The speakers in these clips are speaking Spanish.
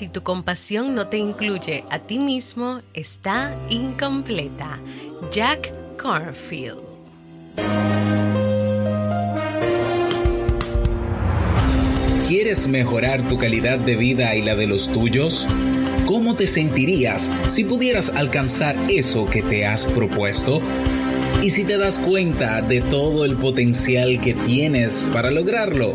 Si tu compasión no te incluye a ti mismo, está incompleta. Jack Cornfield. ¿Quieres mejorar tu calidad de vida y la de los tuyos? ¿Cómo te sentirías si pudieras alcanzar eso que te has propuesto? ¿Y si te das cuenta de todo el potencial que tienes para lograrlo?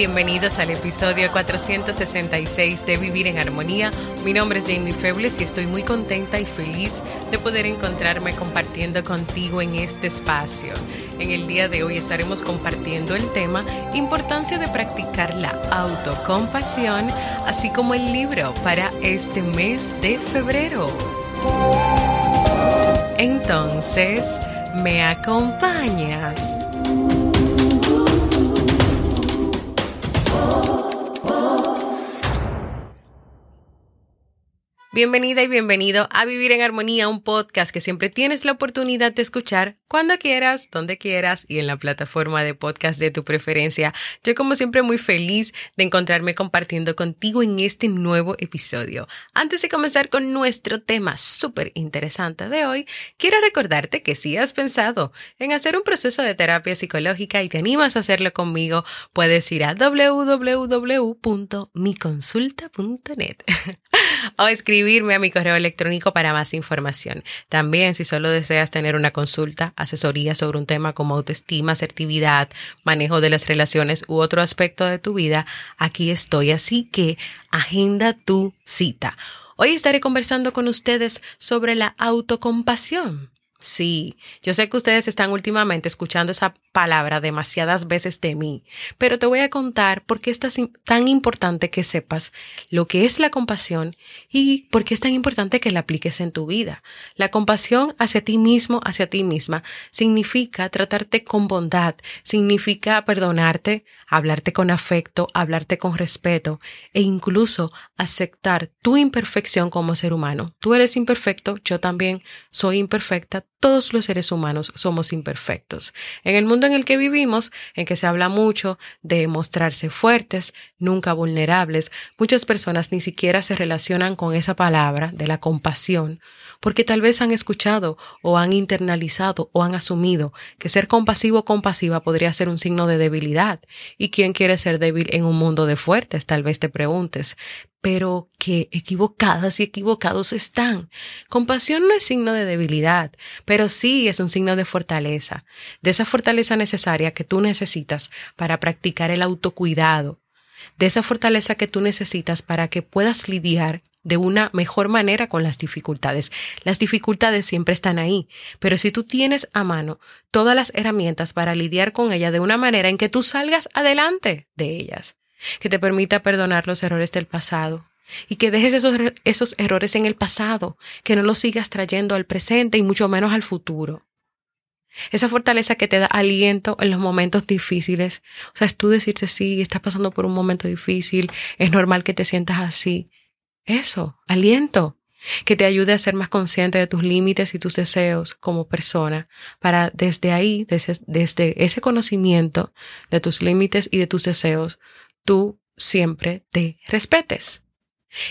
Bienvenidos al episodio 466 de Vivir en Armonía. Mi nombre es Jamie Febles y estoy muy contenta y feliz de poder encontrarme compartiendo contigo en este espacio. En el día de hoy estaremos compartiendo el tema Importancia de practicar la autocompasión, así como el libro para este mes de febrero. Entonces, ¿me acompañas? Bienvenida y bienvenido a Vivir en Armonía, un podcast que siempre tienes la oportunidad de escuchar cuando quieras, donde quieras y en la plataforma de podcast de tu preferencia. Yo como siempre muy feliz de encontrarme compartiendo contigo en este nuevo episodio. Antes de comenzar con nuestro tema súper interesante de hoy, quiero recordarte que si has pensado en hacer un proceso de terapia psicológica y te animas a hacerlo conmigo, puedes ir a www.miconsulta.net o escribir escribirme a mi correo electrónico para más información. También, si solo deseas tener una consulta, asesoría sobre un tema como autoestima, asertividad, manejo de las relaciones u otro aspecto de tu vida, aquí estoy. Así que agenda tu cita. Hoy estaré conversando con ustedes sobre la autocompasión. Sí, yo sé que ustedes están últimamente escuchando esa palabra demasiadas veces de mí, pero te voy a contar por qué es tan importante que sepas lo que es la compasión y por qué es tan importante que la apliques en tu vida. La compasión hacia ti mismo, hacia ti misma, significa tratarte con bondad, significa perdonarte, hablarte con afecto, hablarte con respeto e incluso aceptar tu imperfección como ser humano. Tú eres imperfecto, yo también soy imperfecta, todos los seres humanos somos imperfectos. En el mundo en el que vivimos, en que se habla mucho de mostrarse fuertes, nunca vulnerables, muchas personas ni siquiera se relacionan con esa palabra de la compasión, porque tal vez han escuchado o han internalizado o han asumido que ser compasivo o compasiva podría ser un signo de debilidad. ¿Y quién quiere ser débil en un mundo de fuertes? Tal vez te preguntes pero que equivocadas y equivocados están. Compasión no es signo de debilidad, pero sí es un signo de fortaleza, de esa fortaleza necesaria que tú necesitas para practicar el autocuidado, de esa fortaleza que tú necesitas para que puedas lidiar de una mejor manera con las dificultades. Las dificultades siempre están ahí, pero si tú tienes a mano todas las herramientas para lidiar con ellas de una manera en que tú salgas adelante de ellas, que te permita perdonar los errores del pasado y que dejes esos, esos errores en el pasado, que no los sigas trayendo al presente y mucho menos al futuro. Esa fortaleza que te da aliento en los momentos difíciles. O sea, es tú decirte, sí, estás pasando por un momento difícil, es normal que te sientas así. Eso, aliento, que te ayude a ser más consciente de tus límites y tus deseos como persona, para desde ahí, desde, desde ese conocimiento de tus límites y de tus deseos, tú siempre te respetes.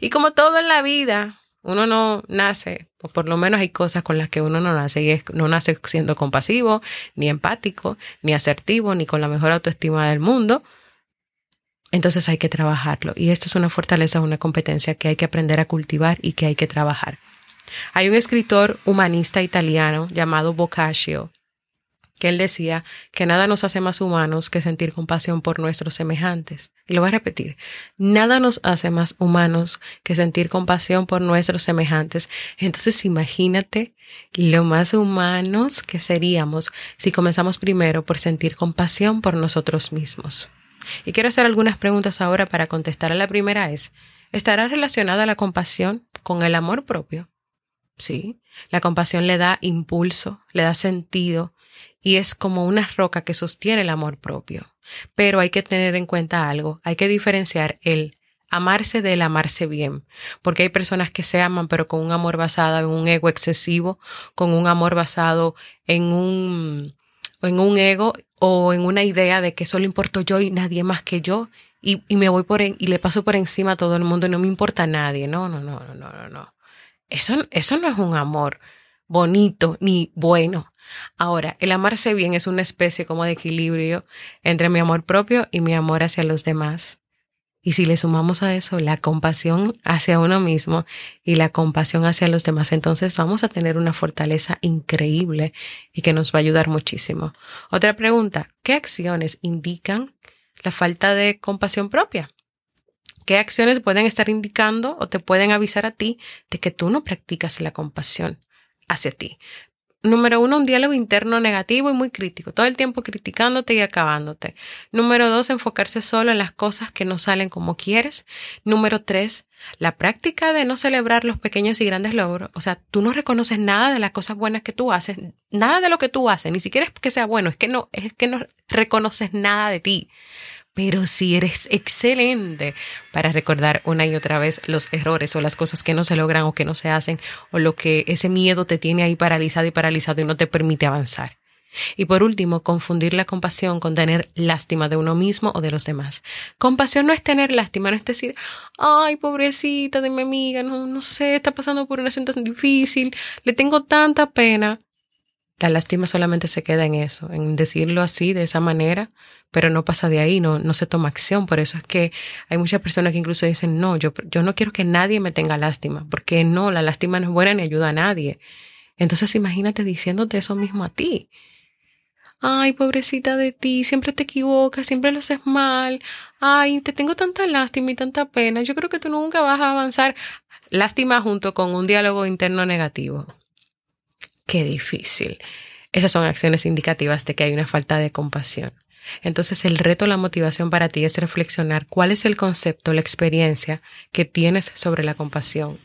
Y como todo en la vida, uno no nace, o por lo menos hay cosas con las que uno no nace, y es, no nace siendo compasivo, ni empático, ni asertivo, ni con la mejor autoestima del mundo. Entonces hay que trabajarlo. Y esto es una fortaleza, una competencia que hay que aprender a cultivar y que hay que trabajar. Hay un escritor humanista italiano llamado Boccaccio que él decía que nada nos hace más humanos que sentir compasión por nuestros semejantes. Y lo voy a repetir, nada nos hace más humanos que sentir compasión por nuestros semejantes. Entonces imagínate lo más humanos que seríamos si comenzamos primero por sentir compasión por nosotros mismos. Y quiero hacer algunas preguntas ahora para contestar la primera es, ¿estará relacionada la compasión con el amor propio? Sí, la compasión le da impulso, le da sentido, y es como una roca que sostiene el amor propio. Pero hay que tener en cuenta algo, hay que diferenciar el amarse del amarse bien, porque hay personas que se aman pero con un amor basado en un ego excesivo, con un amor basado en un en un ego o en una idea de que solo importo yo y nadie más que yo y, y me voy por y le paso por encima a todo el mundo y no me importa a nadie. No, no, no, no, no, no. Eso, eso no es un amor bonito ni bueno. Ahora, el amarse bien es una especie como de equilibrio entre mi amor propio y mi amor hacia los demás. Y si le sumamos a eso la compasión hacia uno mismo y la compasión hacia los demás, entonces vamos a tener una fortaleza increíble y que nos va a ayudar muchísimo. Otra pregunta, ¿qué acciones indican la falta de compasión propia? ¿Qué acciones pueden estar indicando o te pueden avisar a ti de que tú no practicas la compasión hacia ti? Número uno, un diálogo interno negativo y muy crítico, todo el tiempo criticándote y acabándote. Número dos, enfocarse solo en las cosas que no salen como quieres. Número tres, la práctica de no celebrar los pequeños y grandes logros. O sea, tú no reconoces nada de las cosas buenas que tú haces, nada de lo que tú haces, ni siquiera es que sea bueno, es que no, es que no reconoces nada de ti pero si eres excelente para recordar una y otra vez los errores o las cosas que no se logran o que no se hacen o lo que ese miedo te tiene ahí paralizado y paralizado y no te permite avanzar. Y por último, confundir la compasión con tener lástima de uno mismo o de los demás. Compasión no es tener lástima, no es decir, ay, pobrecita de mi amiga, no, no sé, está pasando por una situación difícil, le tengo tanta pena. La lástima solamente se queda en eso, en decirlo así, de esa manera, pero no pasa de ahí, no, no se toma acción. Por eso es que hay muchas personas que incluso dicen, no, yo, yo no quiero que nadie me tenga lástima, porque no, la lástima no es buena ni ayuda a nadie. Entonces imagínate diciéndote eso mismo a ti. Ay, pobrecita de ti, siempre te equivocas, siempre lo haces mal. Ay, te tengo tanta lástima y tanta pena. Yo creo que tú nunca vas a avanzar. Lástima junto con un diálogo interno negativo. Qué difícil. Esas son acciones indicativas de que hay una falta de compasión. Entonces el reto, la motivación para ti es reflexionar cuál es el concepto, la experiencia que tienes sobre la compasión.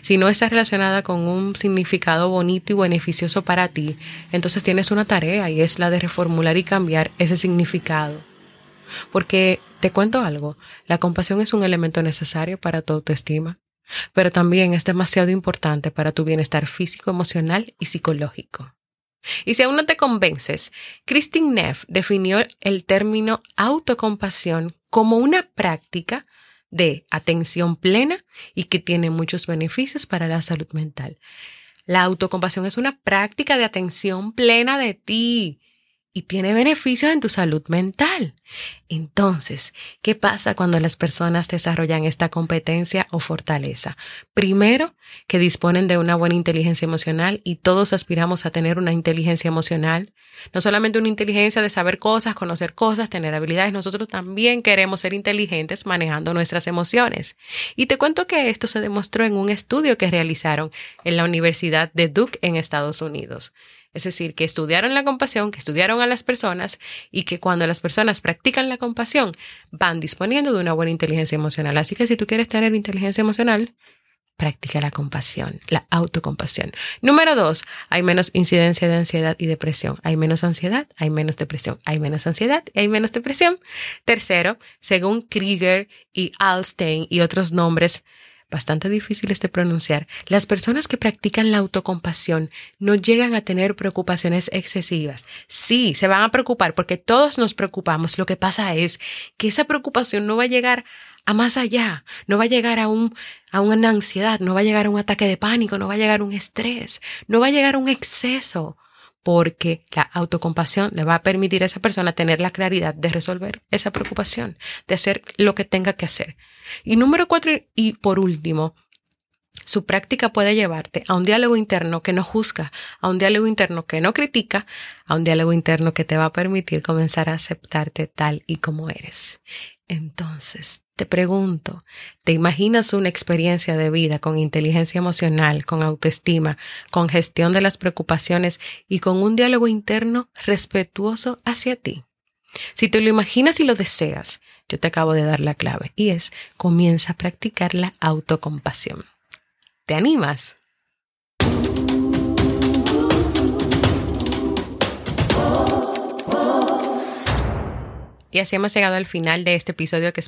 Si no está relacionada con un significado bonito y beneficioso para ti, entonces tienes una tarea y es la de reformular y cambiar ese significado. Porque te cuento algo, la compasión es un elemento necesario para tu autoestima, pero también es demasiado importante para tu bienestar físico, emocional y psicológico. Y si aún no te convences, Christine Neff definió el término autocompasión como una práctica de atención plena y que tiene muchos beneficios para la salud mental. La autocompasión es una práctica de atención plena de ti y tiene beneficios en tu salud mental. Entonces, ¿qué pasa cuando las personas desarrollan esta competencia o fortaleza? Primero, que disponen de una buena inteligencia emocional y todos aspiramos a tener una inteligencia emocional. No solamente una inteligencia de saber cosas, conocer cosas, tener habilidades, nosotros también queremos ser inteligentes manejando nuestras emociones. Y te cuento que esto se demostró en un estudio que realizaron en la Universidad de Duke en Estados Unidos. Es decir, que estudiaron la compasión, que estudiaron a las personas y que cuando las personas practican la compasión van disponiendo de una buena inteligencia emocional. Así que si tú quieres tener inteligencia emocional, practica la compasión, la autocompasión. Número dos, hay menos incidencia de ansiedad y depresión. Hay menos ansiedad, hay menos depresión. Hay menos ansiedad y hay menos depresión. Tercero, según Krieger y Alstein y otros nombres bastante difíciles de pronunciar, las personas que practican la autocompasión no llegan a tener preocupaciones excesivas. Sí, se van a preocupar porque todos nos preocupamos. Lo que pasa es que esa preocupación no va a llegar a más allá, no va a llegar a, un, a una ansiedad, no va a llegar a un ataque de pánico, no va a llegar a un estrés, no va a llegar a un exceso, porque la autocompasión le va a permitir a esa persona tener la claridad de resolver esa preocupación, de hacer lo que tenga que hacer. Y número cuatro, y por último, Su práctica puede llevarte a un diálogo interno que no juzga, a un diálogo interno que no critica, a un diálogo interno que te va a permitir comenzar a aceptarte tal y como eres. Entonces, te pregunto, ¿te imaginas una experiencia de vida con inteligencia emocional, con autoestima, con gestión de las preocupaciones y con un diálogo interno respetuoso hacia ti? Si te lo imaginas y lo deseas, yo te acabo de dar la clave y es comienza a practicar la autocompasión. ¿Te animas? Y así hemos llegado al final de este episodio que,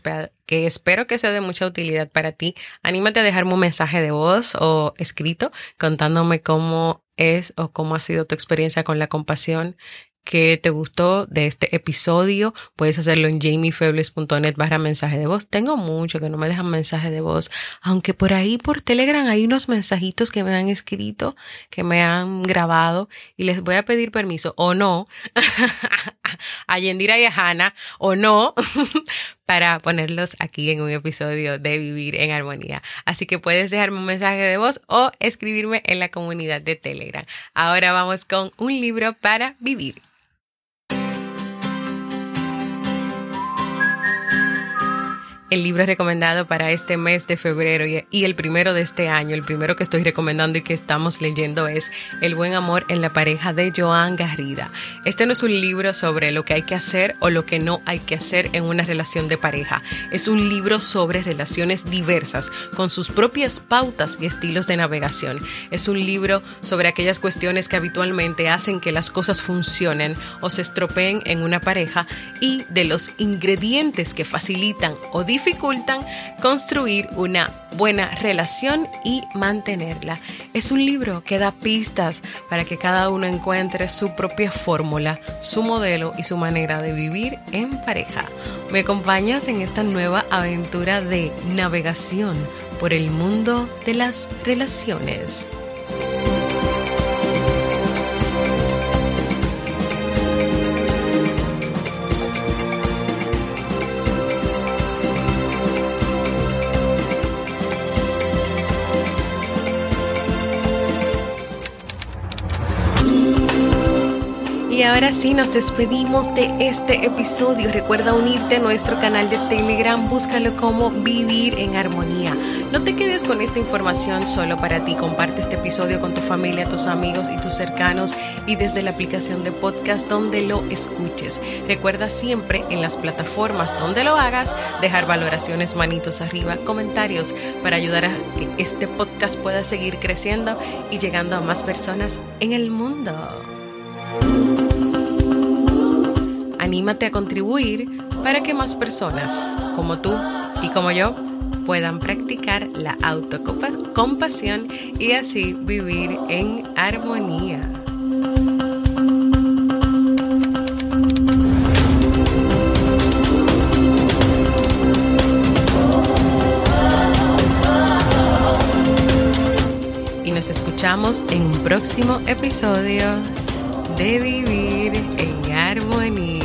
que, espero que sea de mucha utilidad para ti. Anímate a dejarme un mensaje de voz o escrito contándome cómo es o cómo ha sido tu experiencia con la compasión que te gustó de este episodio, puedes hacerlo en jamiefebles.net barra mensaje de voz. Tengo mucho que no me dejan mensaje de voz, aunque por ahí por Telegram hay unos mensajitos que me han escrito, que me han grabado y les voy a pedir permiso o no a Yendira y a Hannah o no para ponerlos aquí en un episodio de Vivir en Armonía. Así que puedes dejarme un mensaje de voz o escribirme en la comunidad de Telegram. Ahora vamos con un libro para vivir. El libro recomendado para este mes de febrero y el primero de este año, el primero que estoy recomendando y que estamos leyendo es El buen amor en la pareja de Joan Garrida. Este no es un libro sobre lo que hay que hacer o lo que no hay que hacer en una relación de pareja. Es un libro sobre relaciones diversas, con sus propias pautas y estilos de navegación. Es un libro sobre aquellas cuestiones que habitualmente hacen que las cosas funcionen o se estropeen en una pareja y de los ingredientes que facilitan o dificultan dificultan construir una buena relación y mantenerla. Es un libro que da pistas para que cada uno encuentre su propia fórmula, su modelo y su manera de vivir en pareja. ¿Me acompañas en esta nueva aventura de navegación por el mundo de las relaciones? Ahora sí, nos despedimos de este episodio. Recuerda unirte a nuestro canal de Telegram, búscalo como Vivir en Armonía. No te quedes con esta información solo para ti. Comparte este episodio con tu familia, tus amigos y tus cercanos y desde la aplicación de podcast donde lo escuches. Recuerda siempre en las plataformas donde lo hagas dejar valoraciones, manitos arriba, comentarios para ayudar a que este podcast pueda seguir creciendo y llegando a más personas en el mundo anímate a contribuir para que más personas como tú y como yo puedan practicar la autocompasión y así vivir en armonía. Y nos escuchamos en un próximo episodio de Vivir en Armonía.